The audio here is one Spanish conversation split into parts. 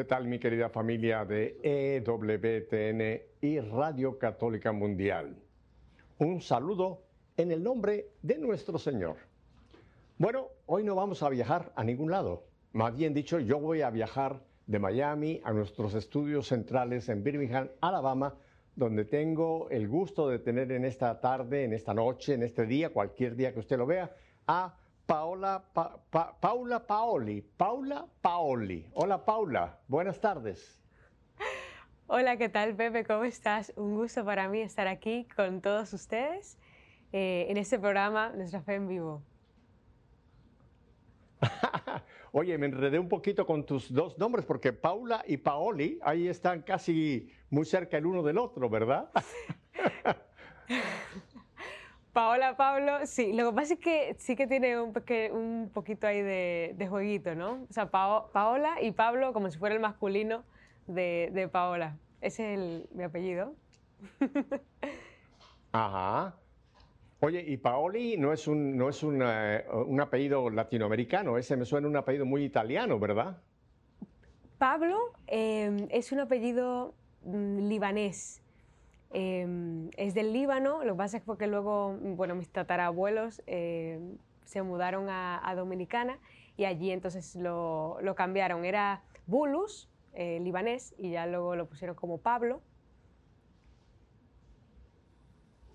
¿Qué tal mi querida familia de EWTN y Radio Católica Mundial? Un saludo en el nombre de nuestro Señor. Bueno, hoy no vamos a viajar a ningún lado. Más bien dicho, yo voy a viajar de Miami a nuestros estudios centrales en Birmingham, Alabama, donde tengo el gusto de tener en esta tarde, en esta noche, en este día, cualquier día que usted lo vea, a Paola, Paula Paoli. Paula Paoli. Hola Paula, buenas tardes. Hola, ¿qué tal Pepe? ¿Cómo estás? Un gusto para mí estar aquí con todos ustedes eh, en este programa Nuestra Fe en Vivo. Oye, me enredé un poquito con tus dos nombres porque Paula y Paoli ahí están casi muy cerca el uno del otro, ¿verdad? Paola, Pablo, sí, lo que pasa es que sí que tiene un, un poquito ahí de, jueguito, ¿no? O sea, Paola y Pablo como si fuera el masculino de, Paola. Ese es mi apellido. Ajá. Oye, y Paoli no es un, no es un apellido latinoamericano, ese me suena un apellido muy italiano, ¿verdad? Pablo eh, es un apellido mm, libanés. Em, es del Líbano, lo que pasa es porque luego, bueno, mis tatarabuelos em, se mudaron a, Dominicana y allí entonces lo, lo cambiaron. Era Bulus, eh, libanés, y ya luego lo pusieron como Pablo.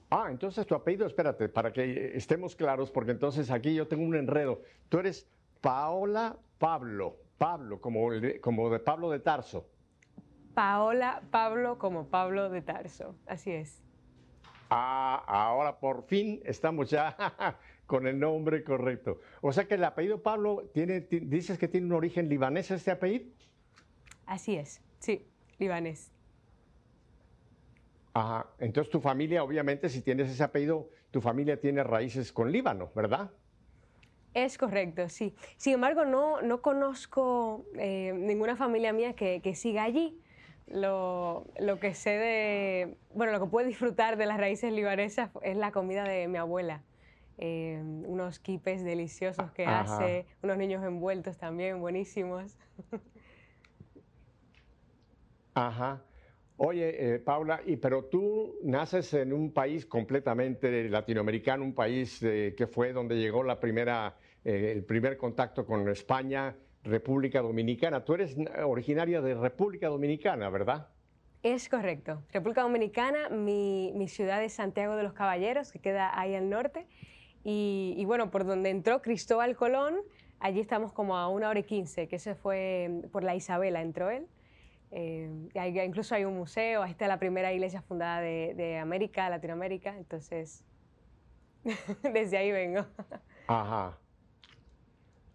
Ah, entonces tu apellido, espérate, para que estemos claros, porque entonces aquí yo tengo un enredo. Tú eres Paola Pablo, Pablo, como, como de Pablo de Tarso. Paola Pablo como Pablo de Tarso, así es. Ah, ahora por fin estamos ya con el nombre correcto. O sea que el apellido Pablo tiene, dices que tiene un origen libanés este apellido. Así es, sí, libanés. Ajá, entonces tu familia, obviamente, si tienes ese apellido, tu familia tiene raíces con Líbano, ¿verdad? Es correcto, sí. Sin embargo, no, no conozco eh, ninguna familia mía que, que siga allí lo, que sé de, bueno, lo que puedo disfrutar de las raíces libanesas es la comida de mi abuela. Eh, unos quipes deliciosos que hace, unos niños envueltos también, buenísimos. Ajá. Oye, eh, Paula, y, pero tú naces en un país completamente latinoamericano, un país eh, que fue donde llegó la primera, el primer contacto con España, República Dominicana. Tú eres originaria de República Dominicana, ¿verdad? Es correcto. República Dominicana, mi, ciudad es Santiago de los Caballeros, que queda ahí al norte. Y, bueno, por donde entró Cristóbal Colón, allí estamos como a una hora y quince, que ese fue por la Isabela, entró él. Eh, incluso hay un museo, ahí está la primera iglesia fundada de, de América, Latinoamérica, entonces desde ahí vengo. Ajá.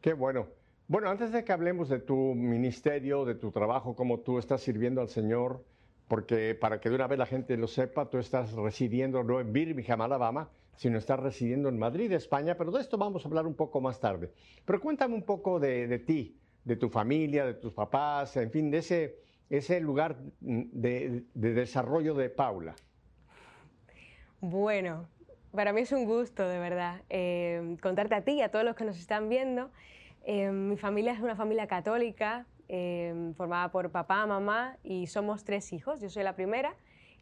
Qué bueno. Bueno, antes de que hablemos de tu ministerio, de tu trabajo, cómo tú estás sirviendo al Señor, porque para que de una vez la gente lo sepa, tú estás residiendo no en Birmingham, Alabama, sino estás residiendo en Madrid, España, pero de esto vamos a hablar un poco más tarde. Pero cuéntame un poco de, ti, de tu familia, de tus papás, en fin, de ese, ese lugar de, desarrollo de Paula. Bueno, para mí es un gusto, de verdad, eh, contarte a ti y a todos los que nos están viendo Em, mi familia es una familia católica em, formada por papá, mamá y somos tres hijos. Yo soy la primera,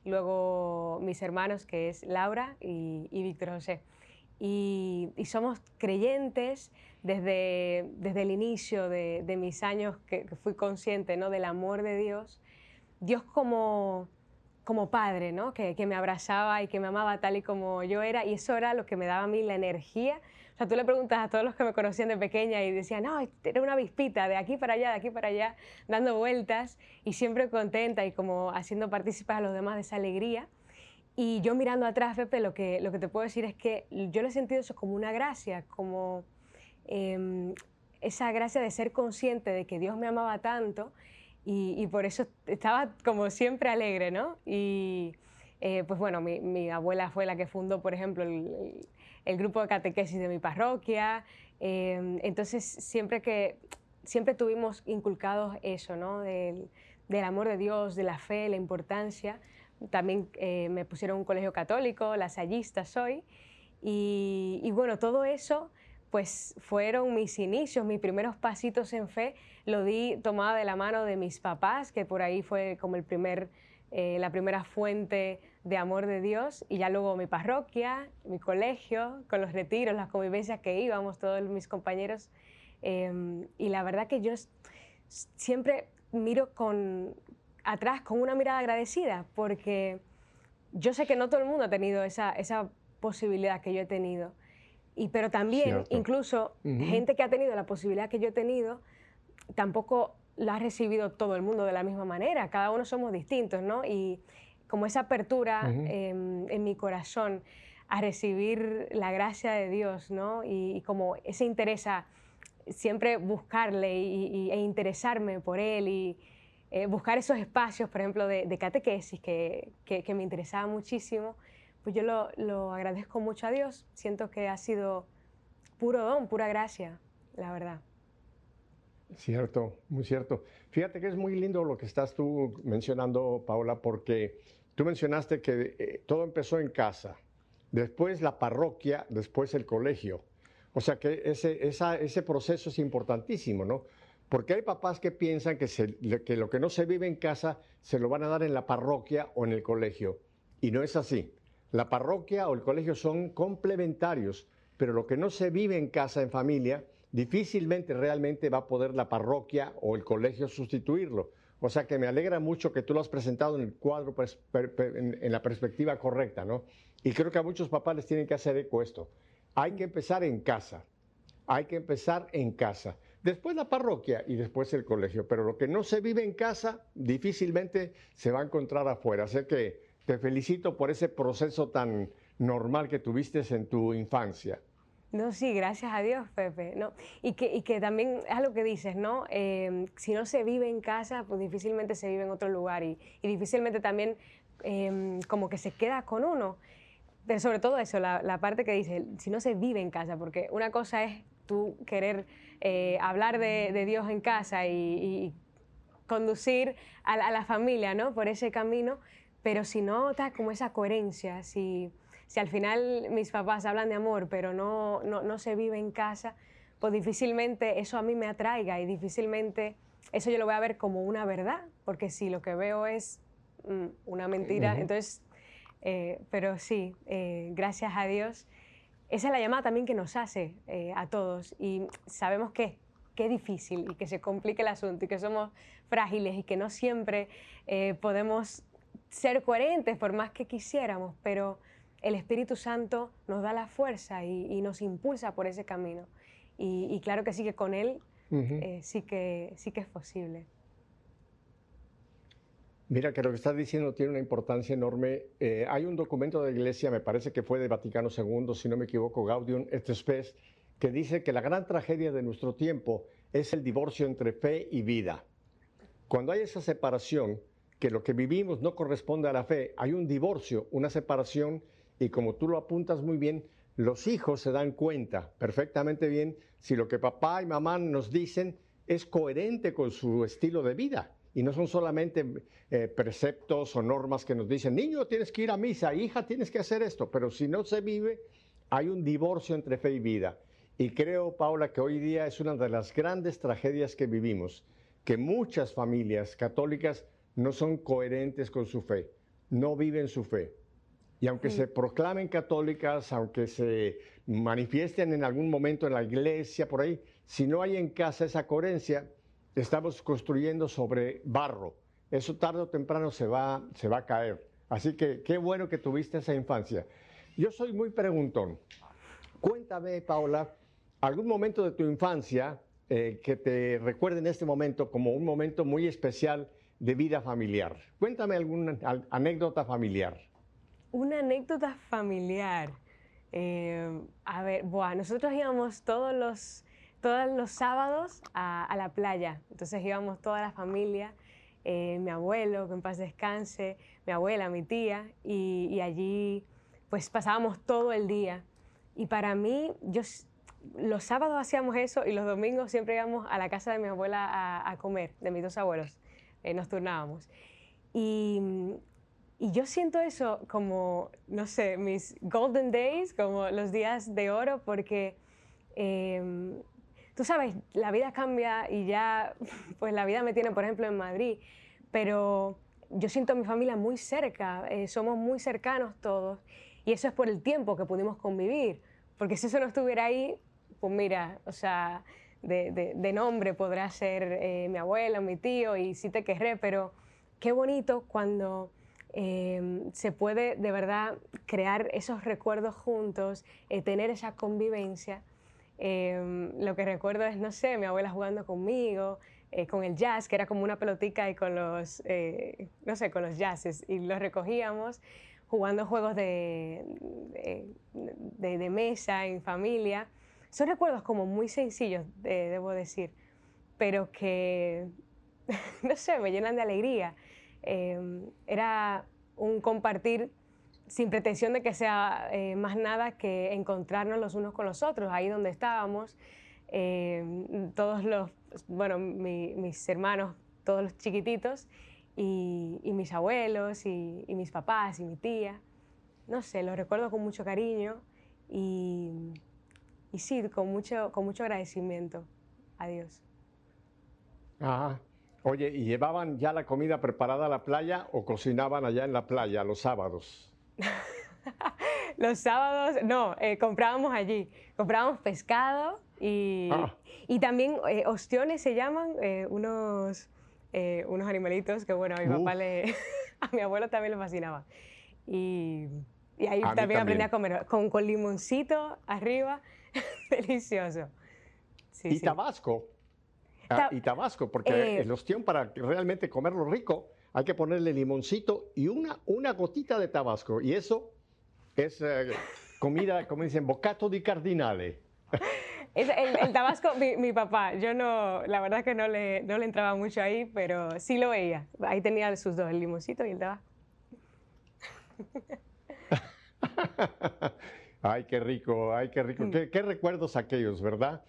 y luego mis hermanos que es Laura y, Víctor José. Y, somos creyentes desde, desde el inicio de, mis años que, fui consciente ¿no? del amor de Dios. Dios como, como padre, ¿no? que, que me abrazaba y que me amaba tal y como yo era y eso era lo que me daba a mí la energía o sea, tú le preguntas a todos los que me conocían de pequeña y decían, no, era una avispita de aquí para allá, de aquí para allá, dando vueltas y siempre contenta y como haciendo partícipes a los demás de esa alegría. Y yo mirando atrás, Pepe, lo que, lo que te puedo decir es que yo lo he sentido eso como una gracia, como em, esa gracia de ser consciente de que Dios me amaba tanto y, por eso estaba como siempre alegre, ¿no? Y eh, pues bueno, mi, abuela fue la que fundó, por ejemplo, el grupo de catequesis de mi parroquia. Em, entonces, siempre que siempre tuvimos inculcados eso, ¿no? Del, amor de Dios, de la fe, la importancia. También eh, me pusieron un colegio católico, lasallista soy. Y, y, bueno, todo eso pues fueron mis inicios, mis primeros pasitos en fe, lo di tomada de la mano de mis papás, que por ahí fue como el primer, eh, la primera fuente de amor de Dios, y ya luego mi parroquia, mi colegio, con los retiros, las convivencias que íbamos, todos mis compañeros. Em, y la verdad que yo siempre miro con, atrás con una mirada agradecida, porque yo sé que no todo el mundo ha tenido esa, esa posibilidad que yo he tenido. Y, pero también, incluso, gente que ha tenido la posibilidad que yo he tenido, tampoco la ha recibido todo el mundo de la misma manera. Cada uno somos distintos, ¿no? Y como esa apertura en mi corazón a recibir la gracia de Dios, ¿no? Y, como ese interés a siempre buscarle y, e interesarme por Él y eh, buscar esos espacios, por ejemplo, de, catequesis que, que, que me interesaba muchísimo pues yo lo, lo, agradezco mucho a Dios. Siento que ha sido puro don, pura gracia, la verdad. Cierto, muy cierto. Fíjate que es muy lindo lo que estás tú mencionando, Paola, porque tú mencionaste que eh, todo empezó en casa, después la parroquia, después el colegio. O sea que ese, ese proceso es importantísimo, ¿no? Porque hay papás que piensan que, que lo que no se vive en casa se lo van a dar en la parroquia o en el colegio. Y no es así. La parroquia o el colegio son complementarios, pero lo que no se vive en casa, en familia, difícilmente realmente va a poder la parroquia o el colegio sustituirlo. O sea que me alegra mucho que tú lo has presentado en el cuadro, pues, en la perspectiva correcta, ¿no? Y creo que a muchos papás les tienen que hacer eco esto. Hay que empezar en casa. Hay que empezar en casa. Después la parroquia y después el colegio. Pero lo que no se vive en casa difícilmente se va a encontrar afuera. Así que te felicito por ese proceso tan normal que tuviste en tu infancia. No, sí, gracias a Dios, Pepe. ¿no? Y, que, y que también es lo que dices, ¿no? Em, si no se vive en casa, pues difícilmente se vive en otro lugar y, y difícilmente también em, como que se queda con uno. Pero sobre todo eso, la, parte que dice, si no se vive en casa, porque una cosa es tú querer eh, hablar de, Dios en casa y, conducir a, a, la familia, ¿no? Por ese camino, pero si no está como esa coherencia, si, si al final mis papás hablan de amor, pero no, no, no, se vive en casa, pues difícilmente eso a mí me atraiga y difícilmente eso yo lo voy a ver como una verdad, porque si lo que veo es mm, una mentira, entonces, eh, pero sí, eh, gracias a Dios, esa es la llamada también que nos hace eh, a todos y sabemos que qué difícil y que se complica el asunto y que somos frágiles y que no siempre podemos ser coherentes por más que quisiéramos, pero el Espíritu Santo nos da la fuerza y, nos impulsa por ese camino. Y, claro que sí que con Él eh, sí, que, sí que es posible. Mira que lo que estás diciendo tiene una importancia enorme. Eh, hay un documento de la Iglesia, me parece que fue de Vaticano II, si no me equivoco, Gaudium et Spes, que dice que la gran tragedia de nuestro tiempo es el divorcio entre fe y vida. Cuando hay esa separación, que lo que vivimos no corresponde a la fe, hay un divorcio, una separación, y como tú lo apuntas muy bien, los hijos se dan cuenta perfectamente bien si lo que papá y mamá nos dicen es coherente con su estilo de vida. Y no son solamente eh, preceptos o normas que nos dicen, niño, tienes que ir a misa, hija, tienes que hacer esto, pero si no se vive, hay un divorcio entre fe y vida. Y creo, Paula, que hoy día es una de las grandes tragedias que vivimos, que muchas familias católicas no son coherentes con su fe, no viven su fe. Y aunque se proclamen católicas, aunque se manifiesten en algún momento en la iglesia, por ahí, si no hay en casa esa coherencia, estamos construyendo sobre barro. Eso tarde o temprano se va, se va a caer. Así que qué bueno que tuviste esa infancia. Yo soy muy preguntón. Cuéntame, Paula, algún momento de tu infancia eh, que te recuerde en este momento como un momento muy especial de vida familiar. Cuéntame alguna anécdota familiar. Una anécdota familiar. Eh, a ver, nosotros íbamos todos los, todos los sábados a, la playa. Entonces íbamos toda la familia, eh, mi abuelo, que en paz descanse, mi abuela, mi tía, y, allí pues pasábamos todo el día. Y para mí, yo los sábados hacíamos eso y los domingos siempre íbamos a la casa de mi abuela a, a comer, de mis dos abuelos. Eh, nos turnábamos. Y, y, yo siento eso como, no sé, mis golden days, como los días de oro, porque em, tú sabes, la vida cambia y ya, pues la vida me tiene, por ejemplo, en Madrid, pero yo siento a mi familia muy cerca, eh, somos muy cercanos todos y eso es por el tiempo que pudimos convivir, porque si eso no estuviera ahí, pues mira, o sea, de, nombre podrá ser eh, mi abuela, mi tío y sí te querré, pero qué bonito cuando em, se puede de verdad crear esos recuerdos juntos, eh, tener esa convivencia. Em, lo que recuerdo es, no sé, mi abuela jugando conmigo, eh, con el jazz, que era como una pelotica y con los, eh, no sé, con los jazzes, y los recogíamos jugando juegos de, de, mesa en familia. Son recuerdos como muy sencillos, debo decir, pero que, no sé, me llenan de alegría. Em, era un compartir sin pretensión de que sea eh, más nada que encontrarnos los unos con los otros, ahí donde estábamos. Em, todos los bueno, mis hermanos, todos los chiquititos, y, mis abuelos, y, mis papás, y mi tía. No sé, los recuerdo con mucho cariño y, y sí, con mucho, con mucho agradecimiento a Dios. Ajá. Oye, ¿y llevaban ya la comida preparada a la playa o cocinaban allá en la playa los sábados? los sábados, no, eh, comprábamos allí. Comprábamos pescado y, ah. y también eh, ostiones se llaman, eh, unos, eh, unos animalitos que, bueno, a mi papá le. a mi abuelo también le fascinaba. Y, y ahí también, aprendí a comer con, con limoncito arriba. Delicioso. y Tabasco. Ah, y Tabasco, porque el ostión, para realmente comerlo rico, hay que ponerle limoncito y una, una gotita de Tabasco. Y eso es comida, como dicen, bocato di cardinale el, Tabasco, mi, papá, yo no, la verdad que no le, no le entraba mucho ahí, pero sí lo veía. Ahí tenía sus dos, el limoncito y el Tabasco. ay, qué rico, ay, qué rico. Mm. Qué, recuerdos aquellos, ¿verdad?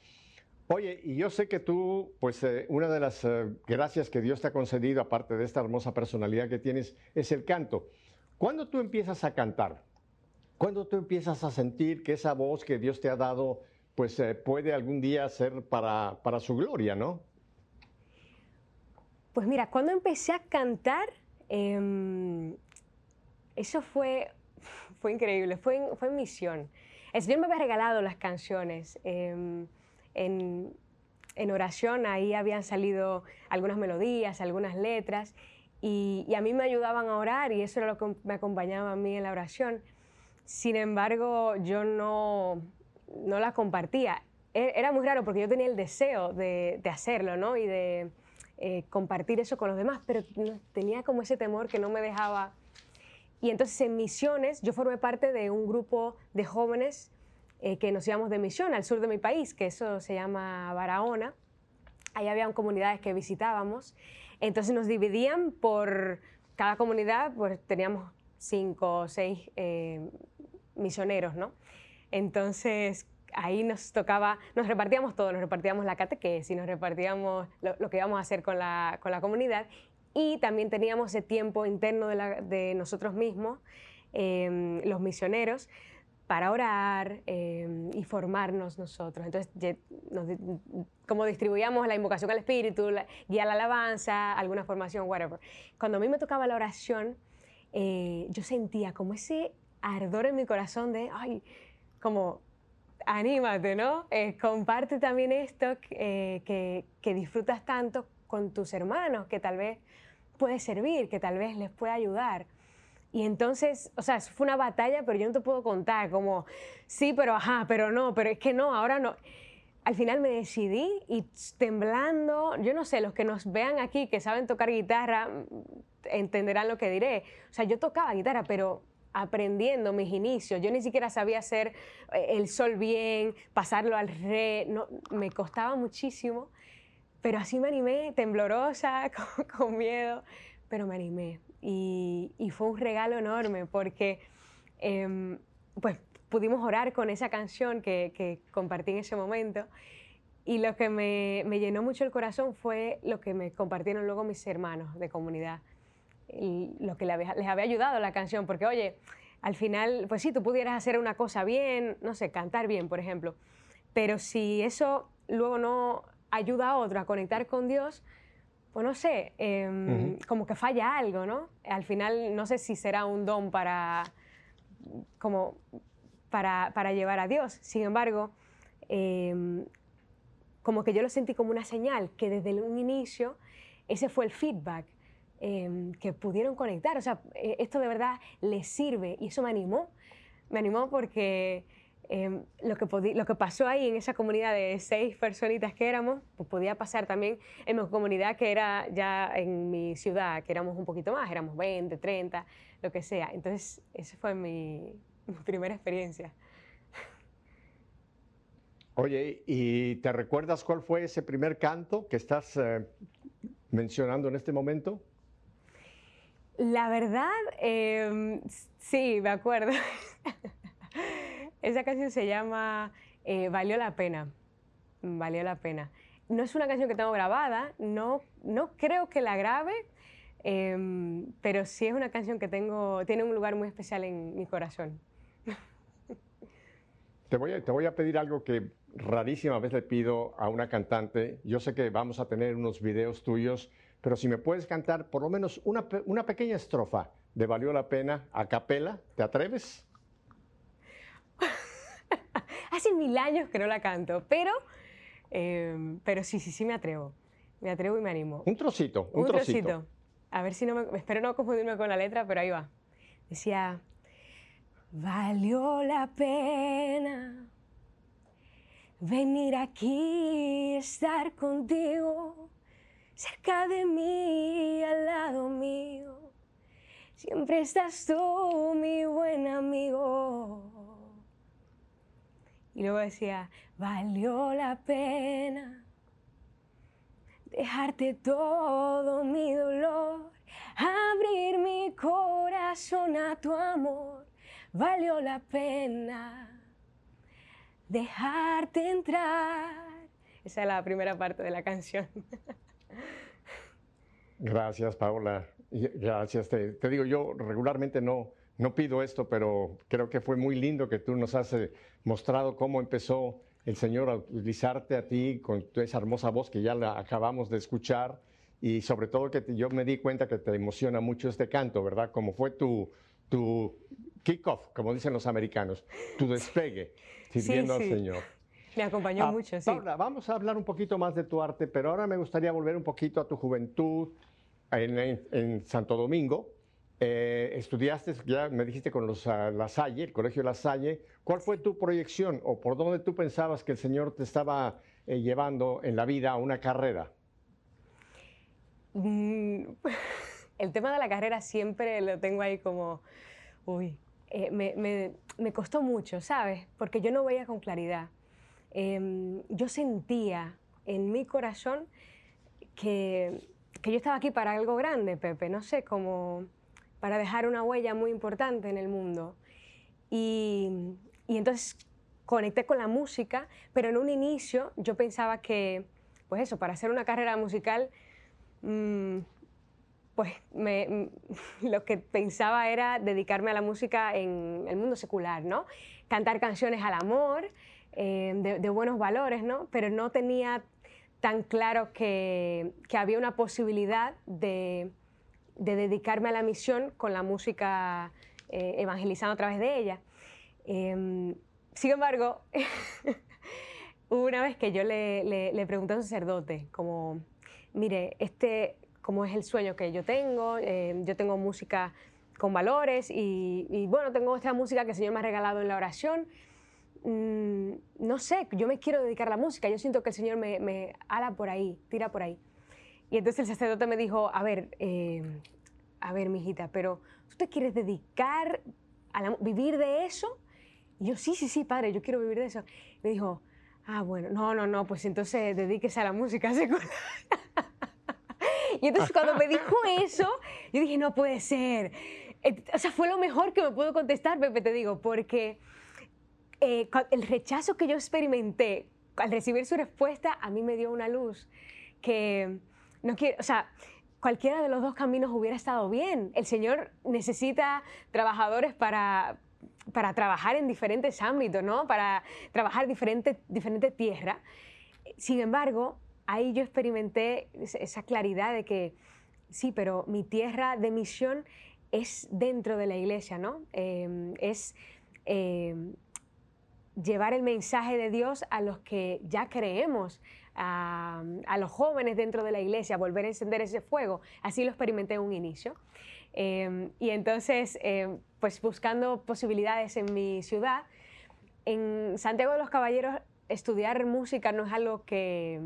Oye, y yo sé que tú, pues eh, una de las eh, gracias que Dios te ha concedido, aparte de esta hermosa personalidad que tienes, es el canto. ¿Cuándo tú empiezas a cantar? ¿Cuándo tú empiezas a sentir que esa voz que Dios te ha dado pues eh, puede algún día ser para, su gloria, ¿no? Pues mira, cuando empecé a cantar, em, eso fue, fue increíble, fue fue misión. El Señor me había regalado las canciones. En, oración ahí habían salido algunas melodías, algunas letras, y, a mí me ayudaban a orar y eso era lo que me acompañaba a mí en la oración. Sin embargo, yo no, no la compartía. E, era muy raro porque yo tenía el deseo de, hacerlo, ¿no? Y de eh, compartir eso con los demás, pero tenía como ese temor que no me dejaba. Y entonces en misiones, yo formé parte de un grupo de jóvenes eh, que nos íbamos de misión al sur de mi país, que eso se llama Barahona. Ahí había comunidades que visitábamos. Entonces nos dividían por cada comunidad, pues teníamos cinco o seis eh, misioneros, ¿no? Entonces, ahí nos tocaba, nos repartíamos todo, nos repartíamos la catequesis, nos repartíamos lo, que íbamos a hacer con la, comunidad y también teníamos ese tiempo interno de, nosotros mismos, em, los misioneros, para orar em, y formarnos nosotros. Entonces, como distribuíamos la invocación al Espíritu, la, guía la alabanza, alguna formación, whatever. Cuando a mí me tocaba la oración, eh, yo sentía como ese ardor en mi corazón de, ay, como anímate, ¿no? Eh, comparte también esto eh, que, que, disfrutas tanto con tus hermanos, que tal vez puede servir, que tal vez les pueda ayudar. Y entonces, o sea, fue una batalla, pero yo no te puedo contar como, sí, pero ajá, pero no, pero es que no, ahora no. Al final me decidí y temblando, yo no sé, los que nos vean aquí, que saben tocar guitarra, entenderán lo que diré. O sea, yo tocaba guitarra, pero aprendiendo mis inicios. Yo ni siquiera sabía hacer eh, el sol bien, pasarlo al re, no, me costaba muchísimo, pero así me animé, temblorosa, con, miedo, pero me animé. Y, fue un regalo enorme porque em, pues pudimos orar con esa canción que, compartí en ese momento. Y lo que me, me llenó mucho el corazón fue lo que me compartieron luego mis hermanos de comunidad lo que les había ayudado la canción, porque oye, al final, pues sí, tú pudieras hacer una cosa bien, no sé, cantar bien, por ejemplo, pero si eso luego no ayuda a otro a conectar con Dios, pues no sé, em, como que falla algo, ¿no? Al final no sé si será un don para, como para, para llevar a Dios. Sin embargo, em, como que yo lo sentí como una señal, que desde un inicio ese fue el feedback em, que pudieron conectar. O sea, eh, esto de verdad les sirve y eso me animó. Me animó porque Em, lo, que lo que pasó ahí en esa comunidad de seis personitas que éramos, pues podía pasar también en mi comunidad que era ya en mi ciudad, que éramos un poquito más, éramos 20, 30, lo que sea. Entonces, esa fue mi, primera experiencia. Oye, ¿y te recuerdas cuál fue ese primer canto que estás eh, mencionando en este momento? La verdad, em, sí, me acuerdo. Esa canción se llama eh, Valió la pena. Valió la pena. No es una canción que tengo grabada, no, no creo que la grabe, em, pero sí es una canción que tengo, tiene un lugar muy especial en mi corazón. Te voy, a, te voy a pedir algo que rarísima vez le pido a una cantante. Yo sé que vamos a tener unos videos tuyos, pero si me puedes cantar por lo menos una, una pequeña estrofa de Valió la pena a capela, ¿te atreves? Hace mil años que no la canto, pero, em, pero sí, sí, sí me atrevo. Me atrevo y me animo. Un trocito, un, trocito. A ver si no me... Espero no confundirme con la letra, pero ahí va. Decía, valió la pena venir aquí, estar contigo, cerca de mí, al lado mío. Siempre estás tú, mi buen amigo. Y luego decía, valió la pena dejarte todo mi dolor, abrir mi corazón a tu amor, valió la pena dejarte entrar. Esa es la primera parte de la canción. Gracias, Paula. Gracias. Te, te digo, yo regularmente no, no pido esto, pero creo que fue muy lindo que tú nos has eh, mostrado cómo empezó el Señor a utilizarte a ti con esa hermosa voz que ya la acabamos de escuchar y sobre todo que yo me di cuenta que te emociona mucho este canto, ¿verdad? Como fue tu, tu kick-off, como dicen los americanos, tu despegue, sirviendo al Señor. Me acompañó ah, mucho, sí. Paula, vamos a hablar un poquito más de tu arte, pero ahora me gustaría volver un poquito a tu juventud en, en Santo Domingo eh, estudiaste, ya me dijiste con los uh, La Salle, el Colegio La Salle. ¿Cuál fue tu proyección o por dónde tú pensabas que el Señor te estaba eh, llevando en la vida a una carrera? Mm, el tema de la carrera siempre lo tengo ahí como, uy, eh, me, me, me, costó mucho, ¿sabes? Porque yo no veía con claridad. Em, yo sentía en mi corazón que, que yo estaba aquí para algo grande, Pepe, no sé, como para dejar una huella muy importante en el mundo. Y, y entonces conecté con la música, pero en un inicio yo pensaba que, pues eso, para hacer una carrera musical, mm, pues me, lo que pensaba era dedicarme a la música en el mundo secular, ¿no? Cantar canciones al amor, eh, de, de, buenos valores, ¿no? Pero no tenía tan claro que, que había una posibilidad de, de dedicarme a la misión con la música eh, evangelizando a través de ella. Em, sin embargo, una vez que yo le, le, pregunté a un sacerdote, como, mire, este, como es el sueño que yo tengo, em, yo tengo música con valores y, bueno, tengo esta música que el Señor me ha regalado en la oración. Mm, no sé, yo me quiero dedicar a la música, yo siento que el Señor me, me ala por ahí, tira por ahí. Y entonces el sacerdote me dijo, a ver, eh, a ver, mijita, pero ¿tú te quieres dedicar a vivir de eso? Y yo, sí, sí, sí, padre, yo quiero vivir de eso. me dijo, ah, bueno, no, no, no, pues entonces dedíquese a la música secular. y entonces cuando me dijo eso, yo dije, no puede ser. O sea, fue lo mejor que me pudo contestar, Pepe, te digo, porque eh, el rechazo que yo experimenté al recibir su respuesta, a mí me dio una luz que no quiero, o sea, cualquiera de los dos caminos hubiera estado bien. El Señor necesita trabajadores para, para trabajar en diferentes ámbitos, ¿no? Para trabajar diferentes diferente tierras. Sin embargo, ahí yo experimenté esa claridad de que sí, pero mi tierra de misión es dentro de la iglesia, ¿no? Em, es em, llevar el mensaje de Dios a los que ya creemos, a, los jóvenes dentro de la iglesia, volver a encender ese fuego. Así lo experimenté en un inicio. Em, y entonces, pues buscando posibilidades en mi ciudad, en Santiago de los Caballeros, estudiar música no es algo que,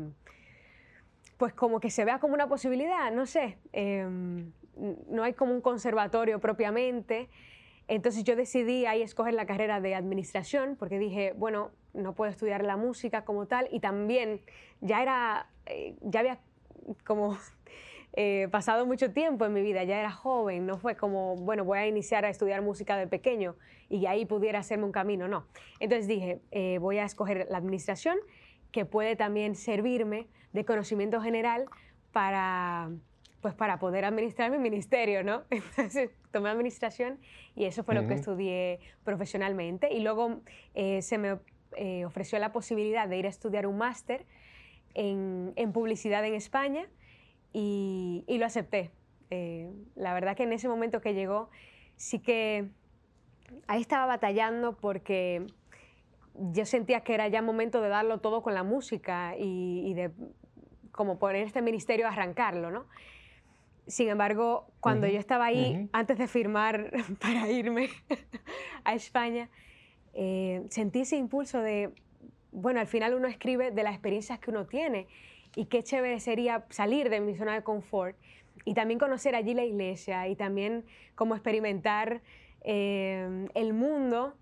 pues como que se vea como una posibilidad, no sé no hay como un conservatorio propiamente. Entonces yo decidí ahí escoger la carrera de administración porque dije, bueno, no puedo estudiar la música como tal y también ya era, eh, ya había como eh, pasado mucho tiempo en mi vida, ya era joven, no fue como, bueno, voy a iniciar a estudiar música de pequeño y ahí pudiera hacerme un camino, no. Entonces dije, eh, voy a escoger la administración que puede también servirme de conocimiento general para pues para poder administrar mi ministerio, ¿no? Entonces tomé administración y eso fue lo que estudié profesionalmente. Y luego eh, se me eh, ofreció la posibilidad de ir a estudiar un máster en, publicidad en España y, lo acepté. Eh, la verdad que en ese momento que llegó, sí que ahí estaba batallando porque yo sentía que era ya momento de darlo todo con la música y, de como poner este ministerio a arrancarlo, ¿no? Sin embargo, cuando yo estaba ahí, antes de firmar para irme a España, eh, sentí ese impulso de, bueno, al final uno escribe de las experiencias que uno tiene y qué chévere sería salir de mi zona de confort y también conocer allí la iglesia y también como experimentar eh, el mundo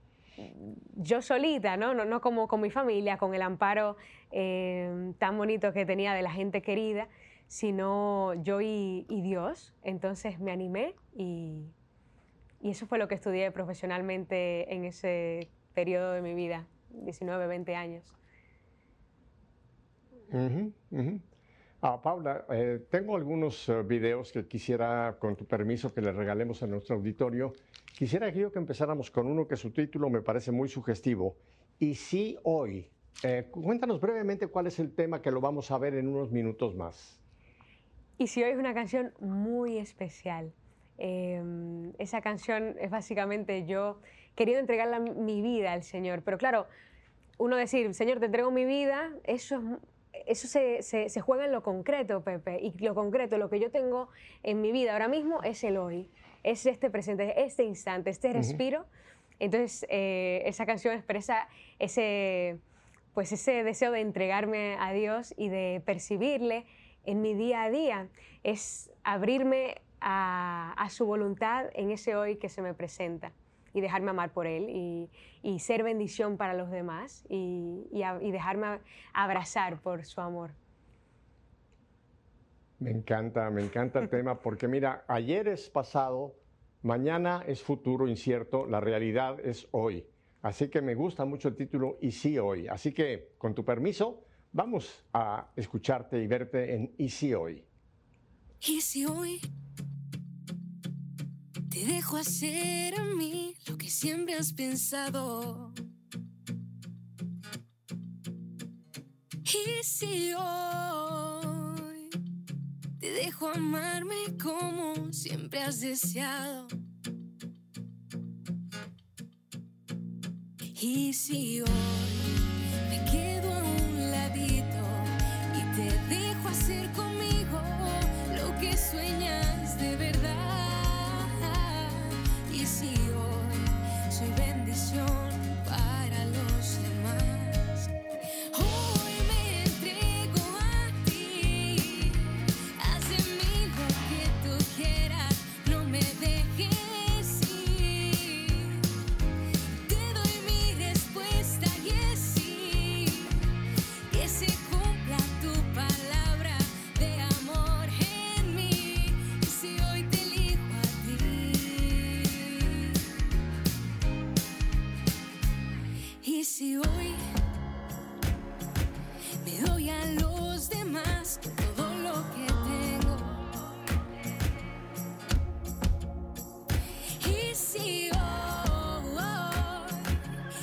yo solita, ¿no? No, como con mi familia, con el amparo eh, tan bonito que tenía de la gente querida, sino yo y, Dios. Entonces me animé y, eso fue lo que estudié profesionalmente en ese periodo de mi vida, 19, 20 años. Ah, Paula, eh, tengo algunos eh, videos que quisiera, con tu permiso, que le regalemos a nuestro auditorio. Quisiera yo que empezáramos con uno que su título me parece muy sugestivo. Y sí hoy. Eh, cuéntanos brevemente cuál es el tema que lo vamos a ver en unos minutos más. Y si hoy es una canción muy especial. Em, esa canción es básicamente yo queriendo entregar mi vida al Señor. Pero claro, uno decir, Señor, te entrego mi vida, eso, eso se, se, juega en lo concreto, Pepe. Y lo concreto, lo que yo tengo en mi vida ahora mismo es el hoy. Es este presente, este instante, este respiro. Entonces, eh, esa canción expresa ese, pues ese deseo de entregarme a Dios y de percibirle en mi día a día, es abrirme a, su voluntad en ese hoy que se me presenta y dejarme amar por Él y, ser bendición para los demás y, dejarme abrazar por su amor. Me encanta, me encanta el tema porque mira, ayer es pasado, mañana es futuro incierto, la realidad es hoy. Así que me gusta mucho el título y sí hoy. Así que, con tu permiso, Vamos a escucharte y verte en ¿Y si hoy? ¿Y si hoy te dejo hacer a mí lo que siempre has pensado? ¿Y si hoy te dejo amarme como siempre has deseado? ¿Y si hoy hacer conmigo lo que sueñas de verdad. Y si hoy soy bendición. si hoy me doy a los demás todo lo que tengo? Y si hoy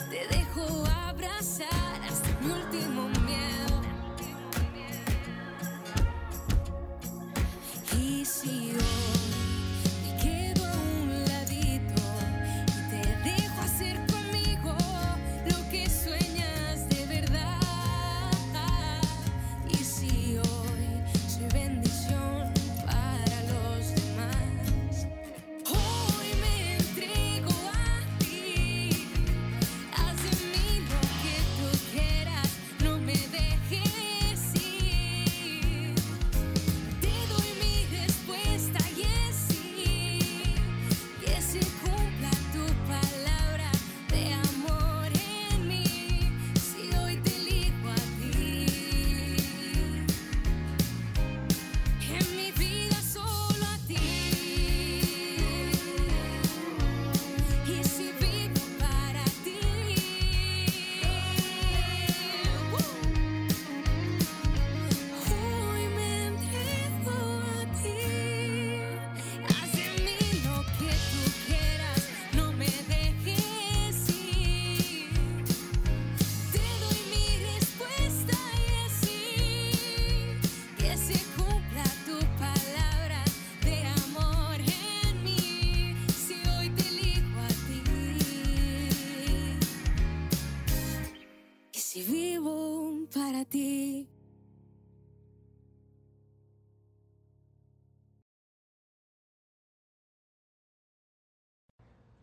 te dejo abrazar hasta mi último momento.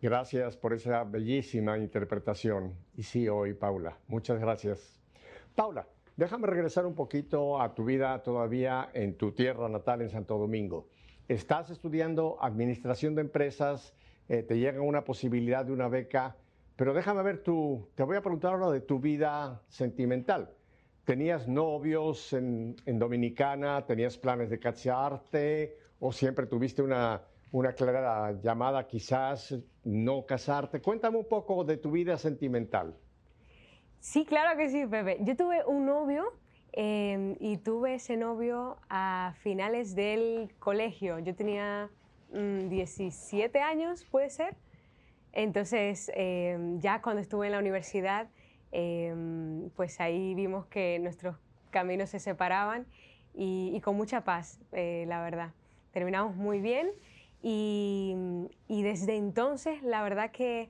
Gracias por esa bellísima interpretación. Y sí, hoy, Paula. Muchas gracias. Paula, déjame regresar un poquito a tu vida todavía en tu tierra natal, en Santo Domingo. Estás estudiando administración de empresas, eh, te llega una posibilidad de una beca, pero déjame ver tu, te voy a preguntar ahora de tu vida sentimental. ¿Tenías novios en, en Dominicana? ¿Tenías planes de casarte? ¿O siempre tuviste una, una clara llamada quizás no casarte? Cuéntame un poco de tu vida sentimental. Sí, claro que sí, Pepe. Yo tuve un novio em, y tuve ese novio a finales del colegio. Yo tenía 17 mm, años, puede ser. Entonces, em, ya cuando estuve en la universidad, em, pues ahí vimos que nuestros caminos se separaban y, con mucha paz, eh, la verdad. Terminamos muy bien y, desde entonces, la verdad que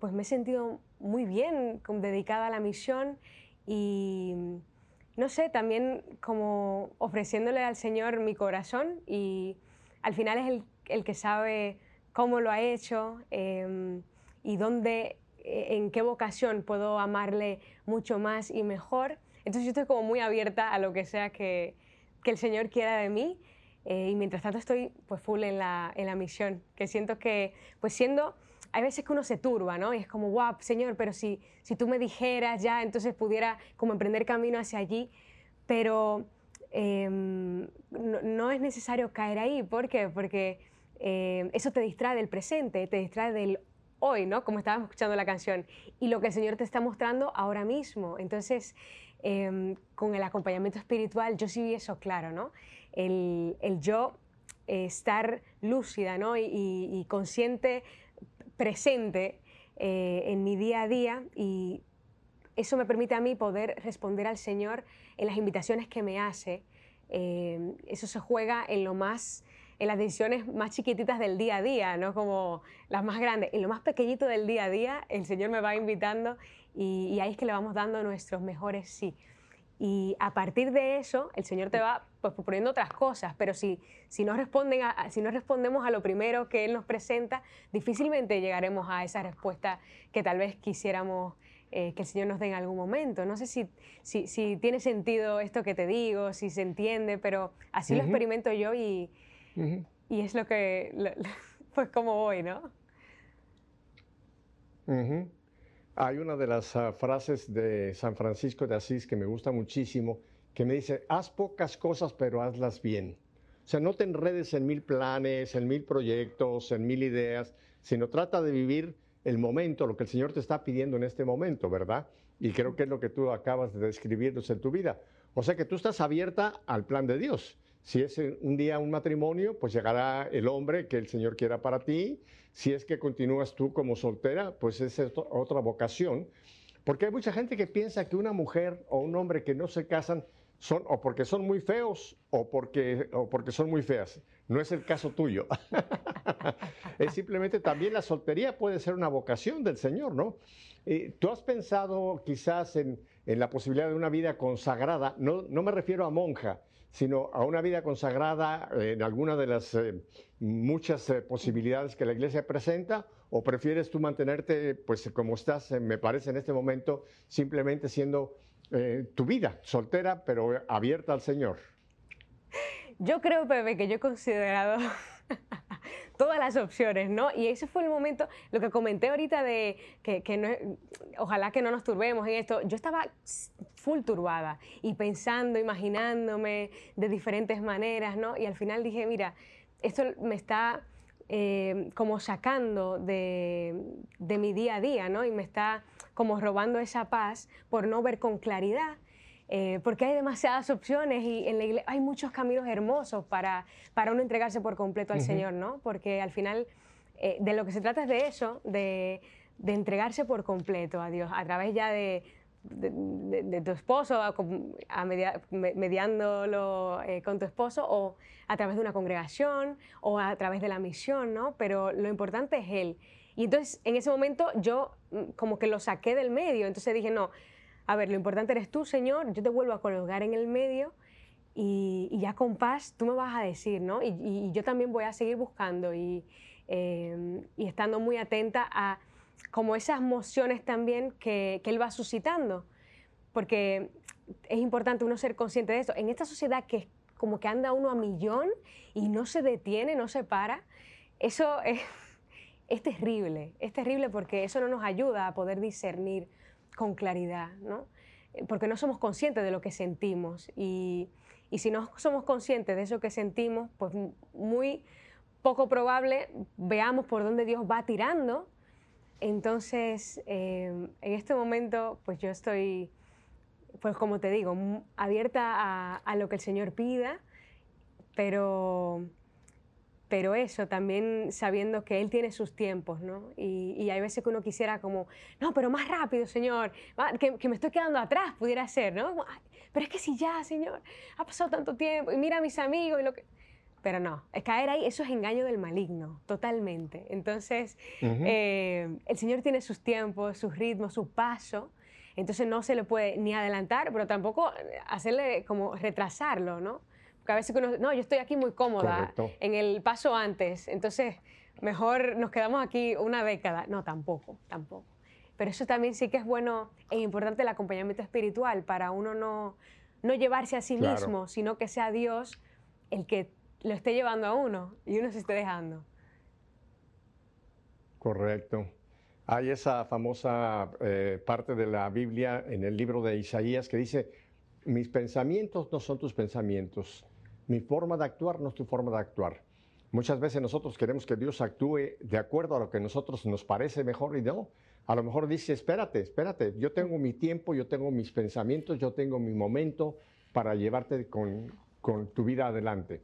pues me he sentido muy bien dedicada a la misión y no sé, también como ofreciéndole al Señor mi corazón y al final es el, que sabe cómo lo ha hecho em, y dónde, e, en qué vocación puedo amarle mucho más y mejor. Entonces yo estoy como muy abierta a lo que sea que, que el Señor quiera de mí eh, y mientras tanto estoy pues full en la, en la misión, que siento que pues siendo hay veces que uno se turba, ¿no? Y es como, guau, Señor, pero si, si tú me dijeras ya, entonces pudiera como emprender camino hacia allí, pero em, no, es necesario caer ahí. ¿Por qué? Porque em, eso te distrae del presente, te distrae del hoy, ¿no? Como estábamos escuchando la canción, y lo que el Señor te está mostrando ahora mismo. Entonces, em, con el acompañamiento espiritual, yo sí vi eso claro, ¿no? El, yo estar lúcida, ¿no? y, y consciente presente eh, en mi día a día y eso me permite a mí poder responder al Señor en las invitaciones que me hace. Eh, eso se juega en lo más en las decisiones más chiquititas del día a día, no como las más grandes. En lo más pequeñito del día a día, el Señor me va invitando y, y ahí es que le vamos dando nuestros mejores sí. Y a partir de eso, el Señor te va pues, proponiendo otras cosas, pero si, si, no responden si no respondemos a lo primero que Él nos presenta, difícilmente llegaremos a esa respuesta que tal vez quisiéramos eh, que el Señor nos dé en algún momento. No sé si, si, si, tiene sentido esto que te digo, si se entiende, pero así lo experimento yo y, y es lo que, pues como voy, ¿no? Hay una de las ah, frases de San Francisco de Asís que me gusta muchísimo, que me dice, haz pocas cosas pero hazlas bien. O sea, no te enredes en mil planes, en mil proyectos, en mil ideas, sino trata de vivir el momento, lo que el Señor te está pidiendo en este momento, ¿verdad? Y creo que es lo que tú acabas de describirnos en tu vida. O sea que tú estás abierta al plan de Dios. Si es un día un matrimonio, pues llegará el hombre que el Señor quiera para ti. Si es que continúas tú como soltera, pues es otra vocación. Porque hay mucha gente que piensa que una mujer o un hombre que no se casan son o porque son muy feos o porque, o porque son muy feas. No es el caso tuyo. es simplemente también la soltería puede ser una vocación del Señor, ¿no? Eh, ¿Tú has pensado quizás en, en, la posibilidad de una vida consagrada? No, no me refiero a monja, sino a una vida consagrada en alguna de las eh, muchas eh, posibilidades que la iglesia presenta, o prefieres tú mantenerte, pues como estás, eh, me parece en este momento, simplemente siendo tu vida soltera, pero abierta al Señor? Yo creo, Pepe, que yo he considerado todas las opciones, ¿no? Y ese fue el momento, lo que comenté ahorita de que, no, ojalá que no nos turbemos en esto. Yo estaba full turbada y pensando, imaginándome de diferentes maneras, ¿no? Y al final dije, mira, esto me está eh, como sacando de, de mi día a día, ¿no? Y me está como robando esa paz por no ver con claridad eh, porque hay demasiadas opciones y en la iglesia hay muchos caminos hermosos para, para uno entregarse por completo al Señor, ¿no? Porque al final eh, de lo que se trata es de eso, de, de, entregarse por completo a Dios, a través ya de, de, tu esposo, a, mediándolo eh, con tu esposo, o a través de una congregación, o a través de la misión, ¿no? Pero lo importante es Él. Y entonces en ese momento yo mm, como que lo saqué del medio, entonces dije, no, a ver, lo importante eres tú, Señor, yo te vuelvo a colocar en el medio y, ya con paz tú me vas a decir, ¿no? Y, yo también voy a seguir buscando y, eh, y estando muy atenta a como esas emociones también que, Él va suscitando. Porque es importante uno ser consciente de esto. En esta sociedad que como que anda uno a millón y no se detiene, no se para, eso es, es terrible, es terrible porque eso no nos ayuda a poder discernir con claridad, ¿no? Porque no somos conscientes de lo que sentimos y, y si no somos conscientes de eso que sentimos, pues muy poco probable veamos por dónde Dios va tirando. Entonces, eh, en este momento, pues yo estoy, pues como te digo, abierta a, a lo que el Señor pida, pero pero eso también sabiendo que Él tiene sus tiempos, ¿no? Y, hay veces que uno quisiera como, no, pero más rápido, Señor, que, me estoy quedando atrás, pudiera ser, ¿no? Pero es que si ya, Señor, ha pasado tanto tiempo y mira a mis amigos y lo que... Pero no, es caer ahí, eso es engaño del maligno, totalmente. Entonces, eh, el Señor tiene sus tiempos, sus ritmos, su paso, entonces no se le puede ni adelantar, pero tampoco hacerle como retrasarlo, ¿no? Porque a veces uno, no, yo estoy aquí muy cómoda en el paso antes, entonces mejor nos quedamos aquí una década. No, tampoco, tampoco. Pero eso también sí que es bueno e importante el acompañamiento espiritual para uno no, no llevarse a sí mismo, sino que sea Dios el que lo esté llevando a uno y uno se esté dejando. Correcto. Hay esa famosa eh, parte de la Biblia en el libro de Isaías que dice, mis pensamientos no son tus pensamientos, mi forma de actuar no es tu forma de actuar. Muchas veces nosotros queremos que Dios actúe de acuerdo a lo que a nosotros nos parece mejor y no. A lo mejor dice, espérate, espérate, yo tengo mi tiempo, yo tengo mis pensamientos, yo tengo mi momento para llevarte con, tu vida adelante.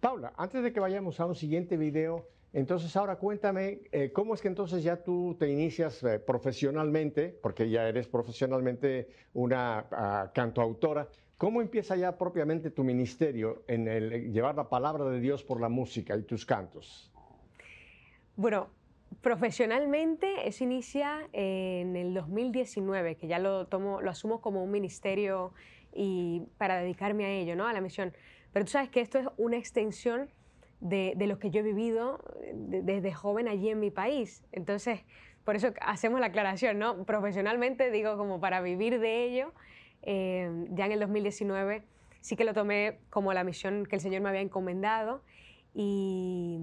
Paula, antes de que vayamos a un siguiente video, entonces ahora cuéntame, eh, ¿cómo es que entonces ya tú te inicias eh, profesionalmente, porque ya eres profesionalmente una uh, cantoautora, ¿Cómo empieza ya propiamente tu ministerio en el llevar la palabra de Dios por la música y tus cantos? Bueno, profesionalmente eso inicia en el 2019, que ya lo tomo, lo asumo como un ministerio y para dedicarme a ello, ¿no? A la misión. Pero tú sabes que esto es una extensión de, lo que yo he vivido desde joven allí en mi país. Entonces, por eso hacemos la aclaración, ¿no? Profesionalmente digo como para vivir de ello Em, ya en el 2019 sí que lo tomé como la misión que el Señor me había encomendado y,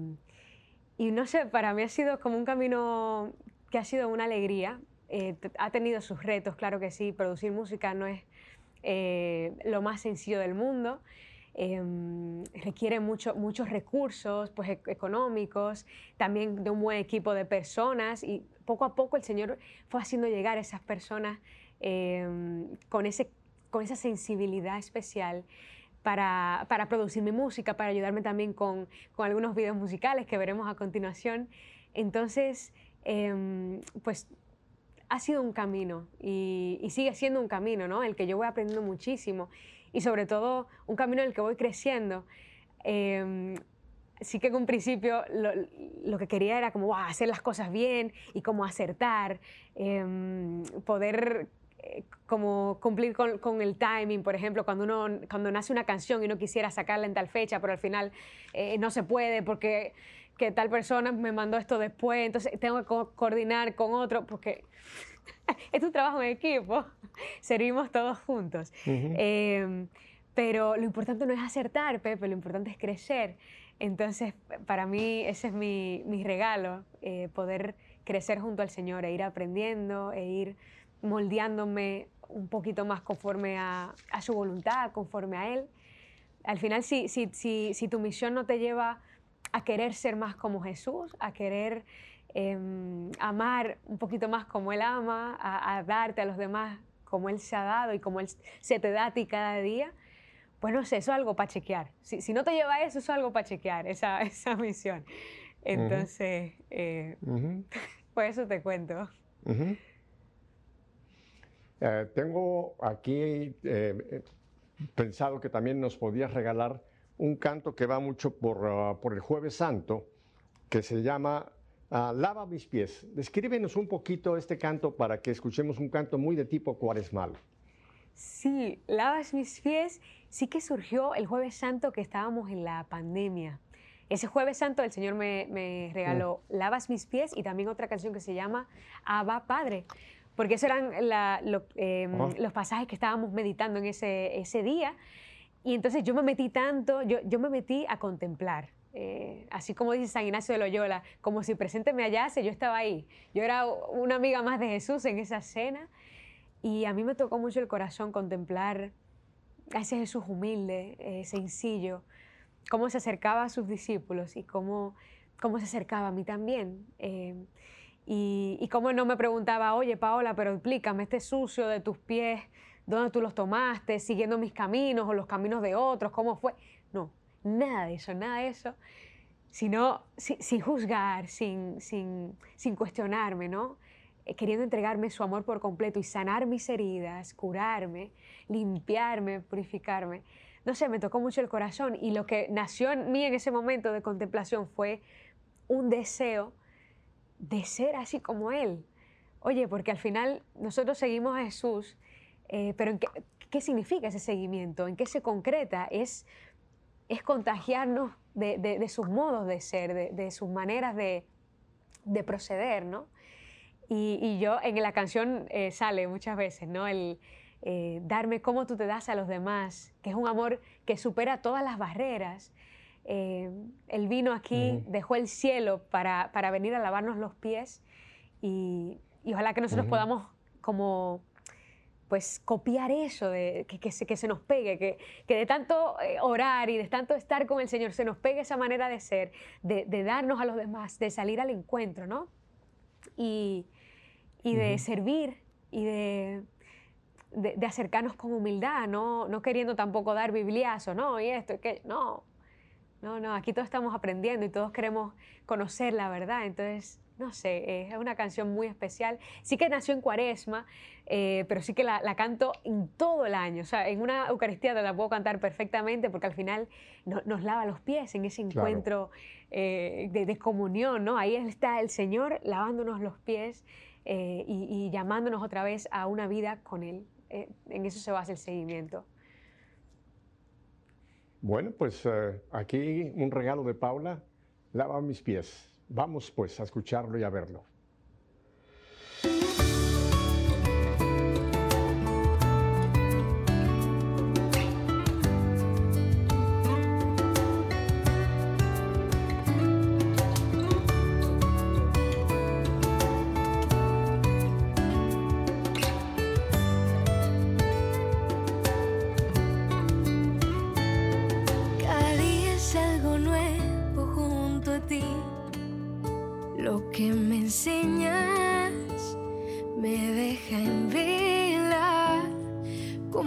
y no sé, para mí ha sido como un camino que ha sido una alegría. Eh, ha tenido sus retos, claro que sí, producir música no es eh, lo más sencillo del mundo. Em, requiere mucho, muchos recursos pues, e-, económicos, también de un buen equipo de personas y poco a poco el Señor fue haciendo llegar a esas personas Em, con, ese, con esa sensibilidad especial para, para, producir mi música, para ayudarme también con, con, algunos videos musicales que veremos a continuación. Entonces, em, pues ha sido un camino y, sigue siendo un camino, ¿no? El que yo voy aprendiendo muchísimo y sobre todo un camino en el que voy creciendo. Em, sí que en un principio lo, que quería era como hacer las cosas bien y como acertar, poder eh, como cumplir con, el timing, por ejemplo, cuando, uno, cuando nace una canción y uno quisiera sacarla en tal fecha, pero al final eh, no se puede porque que tal persona me mandó esto después, entonces tengo que coordinar con otro, porque es un trabajo en equipo, servimos todos juntos. Em, pero lo importante no es acertar, Pepe, lo importante es crecer. Entonces, para mí ese es mi, mi regalo, eh, poder crecer junto al Señor e ir aprendiendo e ir moldeándome un poquito más conforme a, su voluntad, conforme a Él. Al final, si, si, si, tu misión no te lleva a querer ser más como Jesús, a querer em, amar un poquito más como Él ama, a, darte a los demás como Él se ha dado y como Él se te da a ti cada día, pues no sé, eso es algo para chequear. Si, no te lleva a eso, eso es algo para chequear, esa, esa misión. Entonces, eh, pues eso te cuento. Eh, tengo aquí eh, pensado que también nos podías regalar un canto que va mucho por, ah, por el Jueves Santo, que se llama ah, Lava mis pies. Descríbenos un poquito este canto para que escuchemos un canto muy de tipo cuaresmal. Sí, Lavas mis pies sí que surgió el Jueves Santo que estábamos en la pandemia. ese jueves santo el Señor me, regaló Lavas mis pies y también otra canción que se llama Abba Padre, porque esos eran em, los pasajes que estábamos meditando en ese, ese día. Y entonces yo me metí tanto, yo, yo me metí a contemplar. Eh, así como dice San Ignacio de Loyola, como si presente me hallase, yo estaba ahí. Yo era una amiga más de Jesús en esa cena y a mí me tocó mucho el corazón contemplar a ese Jesús humilde, eh, sencillo, cómo se acercaba a sus discípulos y cómo, cómo se acercaba a mí también. Eh, y, y, cómo no me preguntaba, oye Paola, pero explícame este sucio de tus pies, ¿dónde tú los tomaste? ¿Siguiendo mis caminos o los caminos de otros? ¿Cómo fue? No, nada de eso, nada de eso, sino sin, juzgar, sin, sin, sin cuestionarme, ¿no? Eh, queriendo entregarme su amor por completo y sanar mis heridas, curarme, limpiarme, purificarme. No sé, me tocó mucho el corazón y lo que nació en mí en ese momento de contemplación fue un deseo de ser así como Él. Oye, porque al final nosotros seguimos a Jesús, eh, pero qué, qué, significa ese seguimiento? ¿En qué se concreta? Es, es contagiarnos de, sus modos de ser, de, sus maneras de, proceder, ¿no? Y, yo en la canción eh, sale muchas veces, ¿no? El eh, darme cómo tú te das a los demás, que es un amor que supera todas las barreras. Eh, él vino aquí, dejó el cielo para, venir a lavarnos los pies y, ojalá que nosotros podamos como pues copiar eso, de, que, se, que se nos pegue, que, que de tanto orar y de tanto estar con el Señor se nos pegue esa manera de ser, de, de darnos a los demás, de salir al encuentro, ¿no? Y, y de servir y de, de, acercarnos con humildad, ¿no? no queriendo tampoco dar bibliazo, ¿no? Y esto, y que no, no, no, aquí todos estamos aprendiendo y todos queremos conocer la verdad, entonces, no sé, es una canción muy especial. Sí que nació en cuaresma, eh, pero sí que la, canto en todo el año, o sea, en una Eucaristía la puedo cantar perfectamente porque al final nos lava los pies en ese encuentro eh, de, de, comunión, ¿no? Ahí está el Señor lavándonos los pies eh, y, llamándonos otra vez a una vida con Él. En eso se basa el seguimiento. Bueno, pues aquí un regalo de Paula, lava mis pies. Vamos pues a escucharlo y a verlo.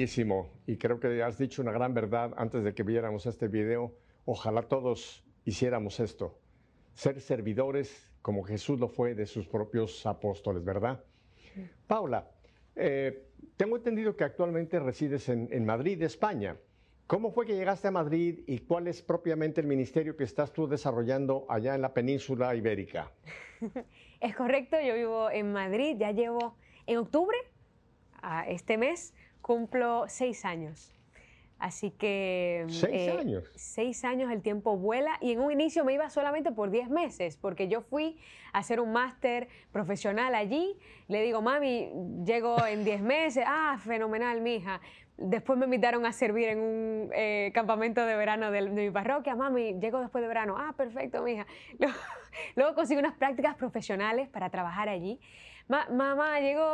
Bellísimo. Y creo que has dicho una gran verdad antes de que viéramos este video. Ojalá todos hiciéramos esto. Ser servidores como Jesús lo fue de sus propios apóstoles, ¿verdad? Paula, eh, tengo entendido que actualmente resides en, en Madrid, España. ¿Cómo fue que llegaste a Madrid y cuál es propiamente el ministerio que estás tú desarrollando allá en la península ibérica? Es correcto, yo vivo en Madrid, ya llevo en octubre, a este mes, cumplo seis años. Así que... eh, ¿Seis años? Seis años, el tiempo vuela y en un inicio me iba solamente por 10 meses, porque yo fui a hacer un máster profesional allí. Le digo, mami, llego en 10 meses. Ah, fenomenal, mija. Después me invitaron a servir en un eh, campamento de verano del- de, mi parroquia. Mami, llego después de verano. Ah, perfecto, mija. Luego, luego conseguí unas prácticas profesionales para trabajar allí. Ma- mamá, llego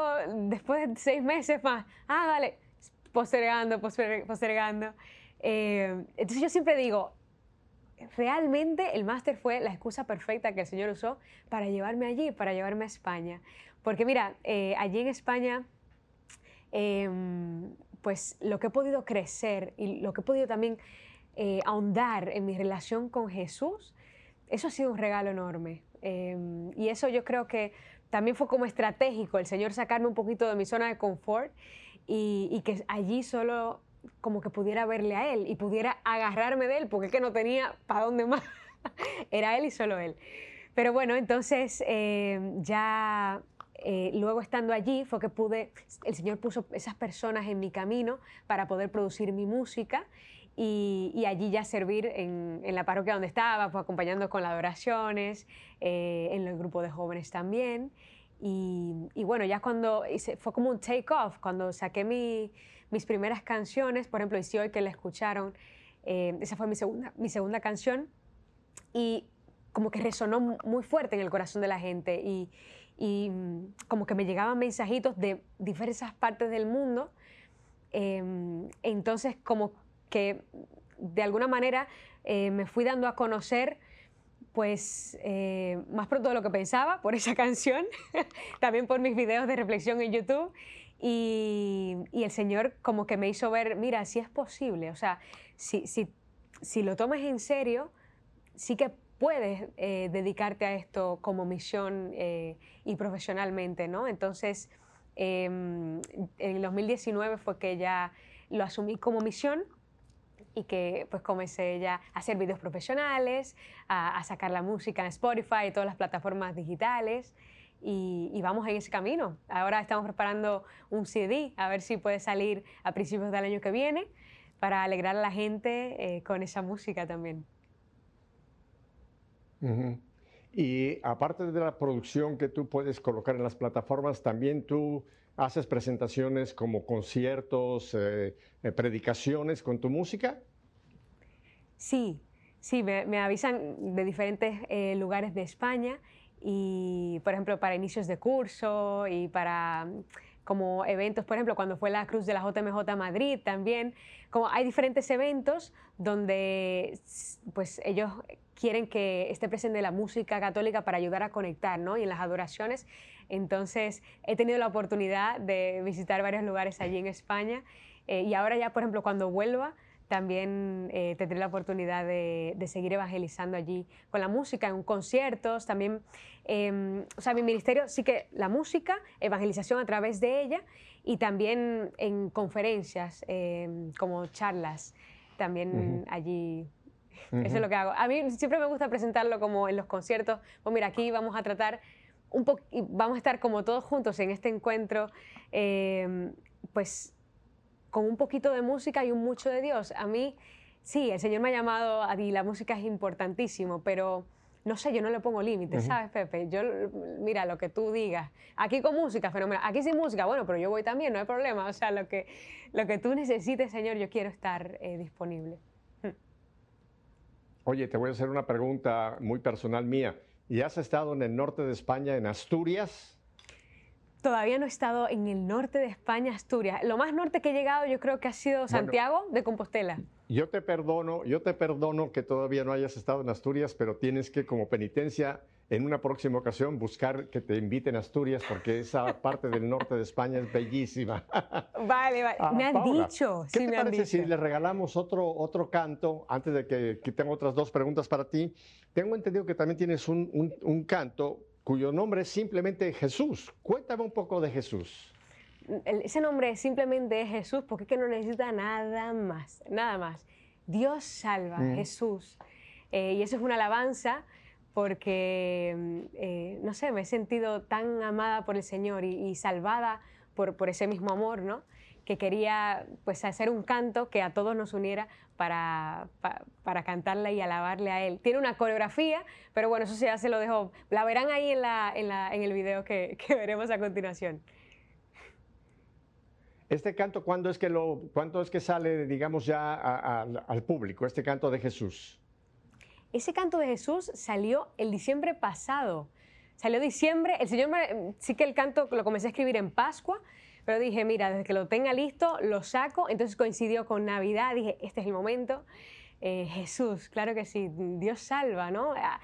después de seis meses más. Ah, vale. Postergando, poster- postergando. Eh, entonces yo siempre digo, realmente el máster fue la excusa perfecta que el Señor usó para llevarme allí, para llevarme a España. Porque mira, eh, allí en España, em, pues lo que he podido crecer y lo que he podido también eh, ahondar en mi relación con Jesús, eso ha sido un regalo enorme. Em, y eso yo creo que también fue como estratégico el Señor sacarme un poquito de mi zona de confort y, que allí solo como que pudiera verle a Él y pudiera agarrarme de Él, porque es que no tenía para dónde más. Era Él y solo Él. Pero bueno, entonces eh, ya eh, luego estando allí fue que pude, el Señor puso esas personas en mi camino para poder producir mi música y, y allí ya servir en, en la parroquia donde estaba, pues acompañando con las adoraciones, eh, en el grupo de jóvenes también. Y, y bueno, ya cuando hice- fue como un take off, cuando saqué mi- mis primeras canciones, por ejemplo, y si hoy que la escucharon, eh, esa fue mi segunda, mi segunda canción, y como que resonó mu- muy fuerte en el corazón de la gente y, y, mm, como que me llegaban mensajitos de diversas partes del mundo. Em, entonces como que de alguna manera eh, me fui dando a conocer pues eh, más pronto de lo que pensaba por esa canción, también por mis videos de reflexión en YouTube y, el Señor como que me hizo ver, mira, si es posible, o sea, si, si, si lo tomas en serio, sí que puedes eh, dedicarte a esto como misión y profesionalmente, ¿no? Entonces, em, en el 2019 fue que ya lo asumí como misión y que pues comencé ya a hacer videos profesionales, a, a sacar la música en Spotify y todas las plataformas digitales y, y vamos en ese camino. Ahora estamos preparando un CD, a ver si puede salir a principios del año que viene para alegrar a la gente eh, con esa música también. Ujú. Y aparte de la producción que tú puedes colocar en las plataformas, también tú haces presentaciones como conciertos, eh, eh, predicaciones con tu música. Sí, sí, me, me avisan de diferentes eh, lugares de España y, por ejemplo, para inicios de curso y para como eventos, por ejemplo, cuando fue la Cruz de la JMJ Madrid también, como hay diferentes eventos donde pues ellos quieren que esté presente la música católica para ayudar a conectar, ¿no? Y en las adoraciones, entonces he tenido la oportunidad de visitar varios lugares allí en España eh, y ahora ya, por ejemplo, cuando vuelva, también eh, tendré la oportunidad de, de seguir evangelizando allí con la música, en conciertos, también, eh, o sea, mi ministerio sí que la música, evangelización a través de ella y también en conferencias, eh, como charlas, también allí. Eso es lo que hago. A mí siempre me gusta presentarlo como en los conciertos, pues mira, aquí vamos a tratar un poco, vamos a estar como todos juntos en este encuentro, eh, pues con un poquito de música y un mucho de Dios. A mí, sí, el Señor me ha llamado a ti, la música es importantísimo, pero no sé, yo no le pongo límites, ¿sabes, Pepe? Yo, mira, lo que tú digas. Aquí con música, fenomenal. Aquí sin música, bueno, pero yo voy también, no hay problema. O sea, lo que, lo que tú necesites, Señor, yo quiero estar eh, disponible. Oye, te voy a hacer una pregunta muy personal mía. ¿Y has estado en el norte de España, en Asturias? Todavía no he estado en el norte de España, Asturias. Lo más norte que he llegado yo creo que ha sido Santiago de Compostela. Yo te perdono, yo te perdono que todavía no hayas estado en Asturias, pero tienes que como penitencia en una próxima ocasión buscar que te inviten a Asturias porque esa parte del norte de España es bellísima. Vale, vale. Ah, me han Paola, dicho. ¿Qué sí, te me han parece dicho. si le regalamos otro, otro canto antes de que, que tengo otras dos preguntas para ti? Tengo entendido que también tienes un, un- un canto cuyo nombre es simplemente Jesús. Cuéntame un poco de Jesús. Ese nombre simplemente es Jesús porque es que no necesita nada más, nada más. Dios salva, Mm. Jesús. Eh, y eso es una alabanza porque, mm, eh, no sé, me he sentido tan amada por el Señor y, y salvada por, por ese mismo amor, ¿no? Que quería pues hacer un canto que a todos nos uniera para, pa- para cantarle y alabarle a Él. Tiene una coreografía, pero bueno, eso ya se lo dejo. La verán ahí en, la, en, la- en el video que- que veremos a continuación. Este canto, ¿cuándo es que, lo, cuándo es que sale, digamos, ya a- a- al público, este canto de Jesús? Ese canto de Jesús salió el diciembre pasado. Salió diciembre, el Señor, sí que el canto lo comencé a escribir en Pascua, pero dije, mira, desde que lo tenga listo, lo saco. Entonces coincidió con Navidad, dije, este es el momento. Eh, Jesús, claro que sí, Dios salva, ¿no? Ah,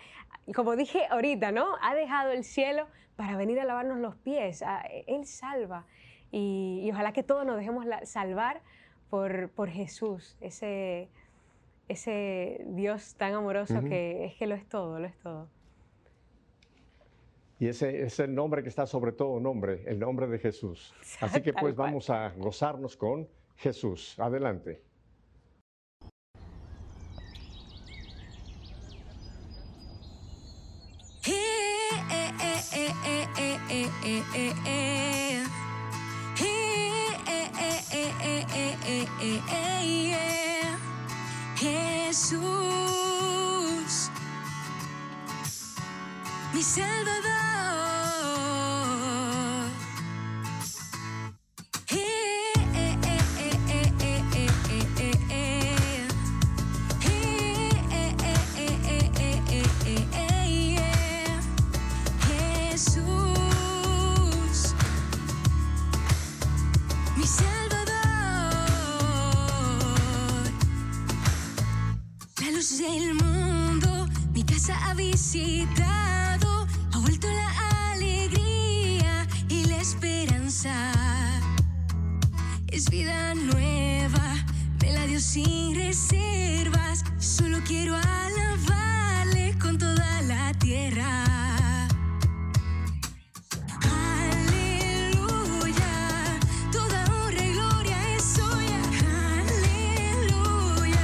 como dije ahorita, ¿no? Ha dejado el cielo para venir a lavarnos los pies. Ah, Él salva. Y, y ojalá que todos nos dejemos salvar por, por Jesús, ese, ese Dios tan amoroso que es que lo es todo, lo es todo. Y ese es el nombre que está sobre todo nombre, el nombre de Jesús. Así que pues vamos a gozarnos con Jesús. Adelante. Jesús, mi. Ha visitado, ha vuelto la alegría y la esperanza. Es vida nueva, me la dio sin reservas. Solo quiero alabarle con toda la tierra. Aleluya, toda honra y gloria es suya. Aleluya,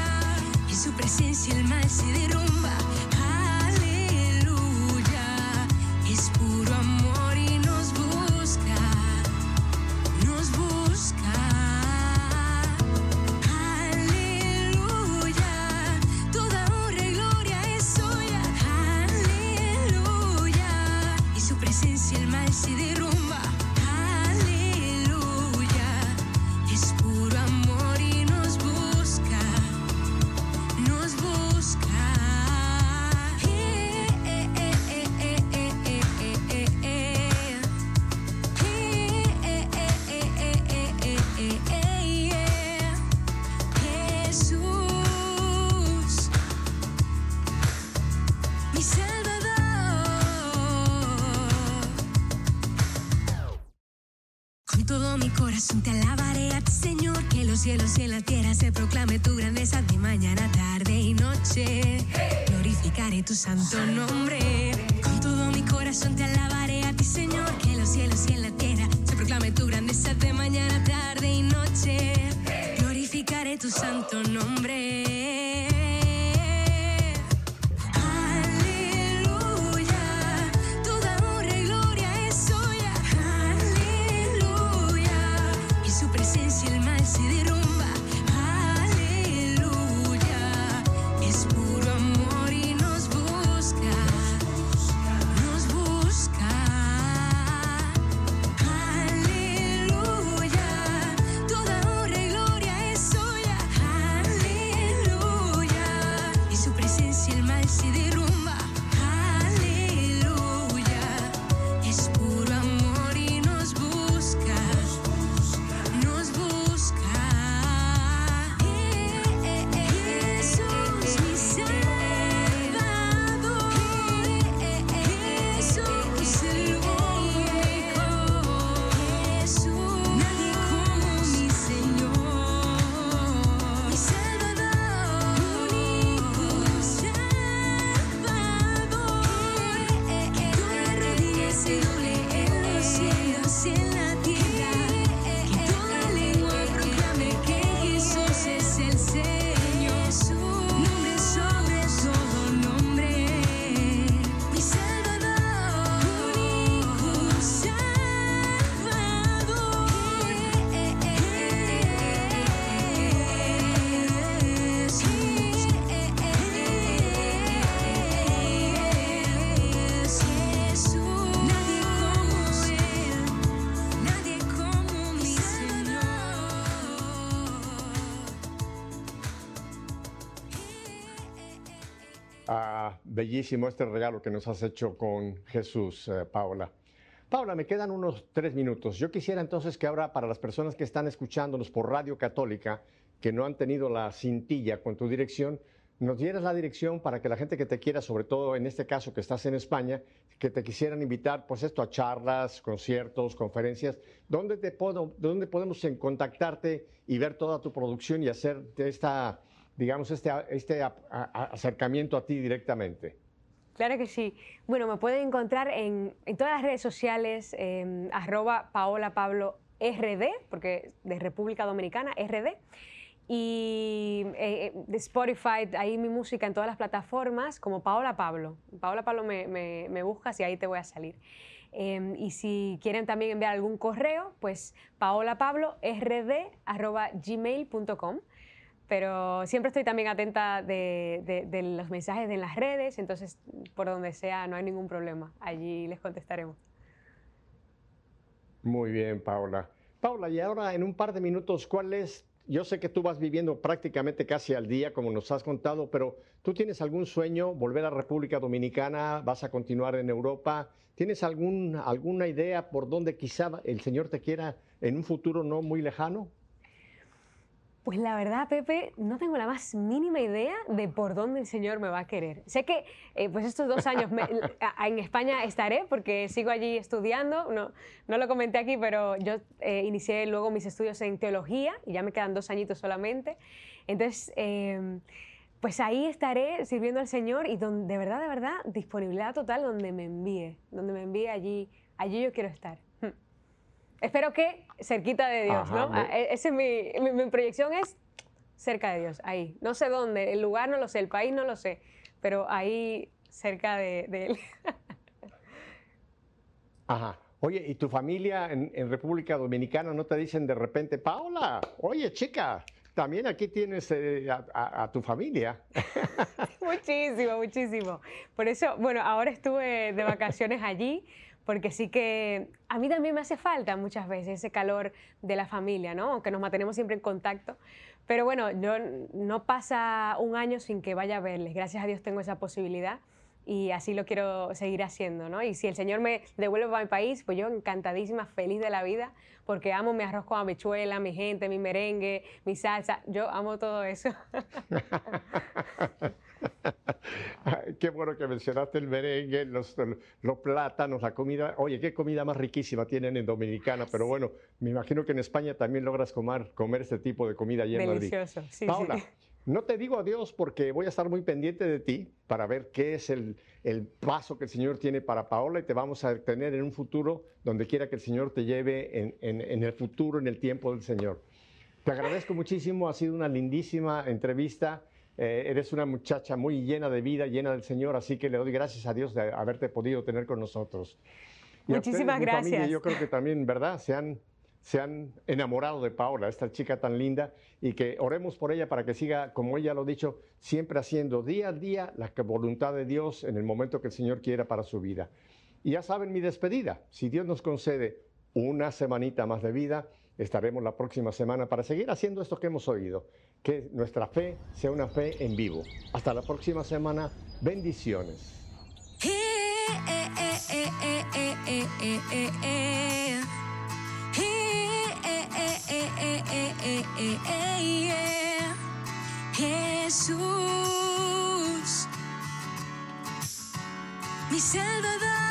en su presencia el mal se derrumba. don't know. Bellísimo este regalo que nos has hecho con Jesús, eh, Paula. Paula, me quedan unos tres minutos. Yo quisiera entonces que ahora para las personas que están escuchándonos por Radio Católica, que no han tenido la cintilla con tu dirección, nos dieras la dirección para que la gente que te quiera, sobre todo en este caso que estás en España, que te quisieran invitar, pues esto, a charlas, conciertos, conferencias, ¿dónde, te puedo, dónde podemos contactarte y ver toda tu producción y hacer esta, digamos, este, este acercamiento a ti directamente? Claro que sí. Bueno, me pueden encontrar en, todas las redes sociales, arroba Paola RD, porque de República Dominicana, RD. Y eh, de Spotify, ahí mi música en todas las plataformas, como Paola Pablo. Paola Pablo me, me, buscas y ahí te voy a salir. Em, y si quieren también enviar algún correo, pues paolapablord.gmail.com pero siempre estoy también atenta de, los mensajes en las redes, entonces por donde sea no hay ningún problema, allí les contestaremos. Muy bien, Paula. Paula, y ahora en un par de minutos, ¿cuál es? Yo sé que tú vas viviendo prácticamente casi al día, como nos has contado, pero ¿tú tienes algún sueño, volver a República Dominicana? ¿Vas a continuar en Europa? ¿Tienes algún, alguna idea por dónde quizá el Señor te quiera en un futuro no muy lejano? Pues la verdad, Pepe, no tengo la más mínima idea de por dónde el Señor me va a querer. Sé que eh, pues estos dos años en España estaré porque sigo allí estudiando. No, lo comenté aquí, pero yo eh, inicié luego mis estudios en teología y ya me quedan dos añitos solamente. Entonces, em, pues ahí estaré sirviendo al Señor y donde, de verdad, de verdad, disponibilidad total donde me envíe. Donde me envíe allí, allí yo quiero estar. Espero que cerquita de Dios, ¿no? Ah, e, esa es mi, mi, proyección es cerca de Dios, ahí. No sé dónde, el lugar no lo sé, el país no lo sé, pero ahí cerca de, Él. Ajá. Oye, ¿y tu familia en, República Dominicana no te dicen de repente, Paula, oye chica, también aquí tienes eh, a, tu familia? muchísimo, muchísimo. Por eso, bueno, ahora estuve de vacaciones allí porque sí que a mí también me hace falta muchas veces ese calor de la familia, ¿no? Aunque nos mantenemos siempre en contacto. Pero bueno, yo, no pasa un año sin que vaya a verles. Gracias a Dios tengo esa posibilidad y así lo quiero seguir haciendo, ¿no? Y si el Señor me devuelve a mi país, pues yo encantadísima, feliz de la vida, porque amo mi arroz con habichuela, mi gente, mi merengue, mi salsa, yo amo todo eso. qué bueno que mencionaste el merengue, los, los, plátanos, la comida. Oye, qué comida más riquísima tienen en Dominicana, pero bueno, me imagino que en España también logras comer, comer este tipo de comida allá en Delicioso, sí, Paula, no te digo adiós porque voy a estar muy pendiente de ti para ver qué es el, el, paso que el Señor tiene para Paola y te vamos a tener en un futuro donde quiera que el Señor te lleve en, en, en el futuro, en el tiempo del Señor. Te agradezco muchísimo, ha sido una lindísima entrevista. Eh, eres una muchacha muy llena de vida, llena del Señor, así que le doy gracias a Dios de haberte podido tener con nosotros. Muchísimas gracias. yo creo que también, ¿verdad? Se han, se han enamorado de Paola, esta chica tan linda, y que oremos por ella para que siga, como ella lo ha dicho, siempre haciendo día a día la voluntad de Dios en el momento que el Señor quiera para su vida. Y ya saben mi despedida, si Dios nos concede una semanita más de vida, estaremos la próxima semana para seguir haciendo esto que hemos oído, que nuestra fe sea una fe en vivo. Hasta la próxima semana, bendiciones. Jesús, mi Salvador.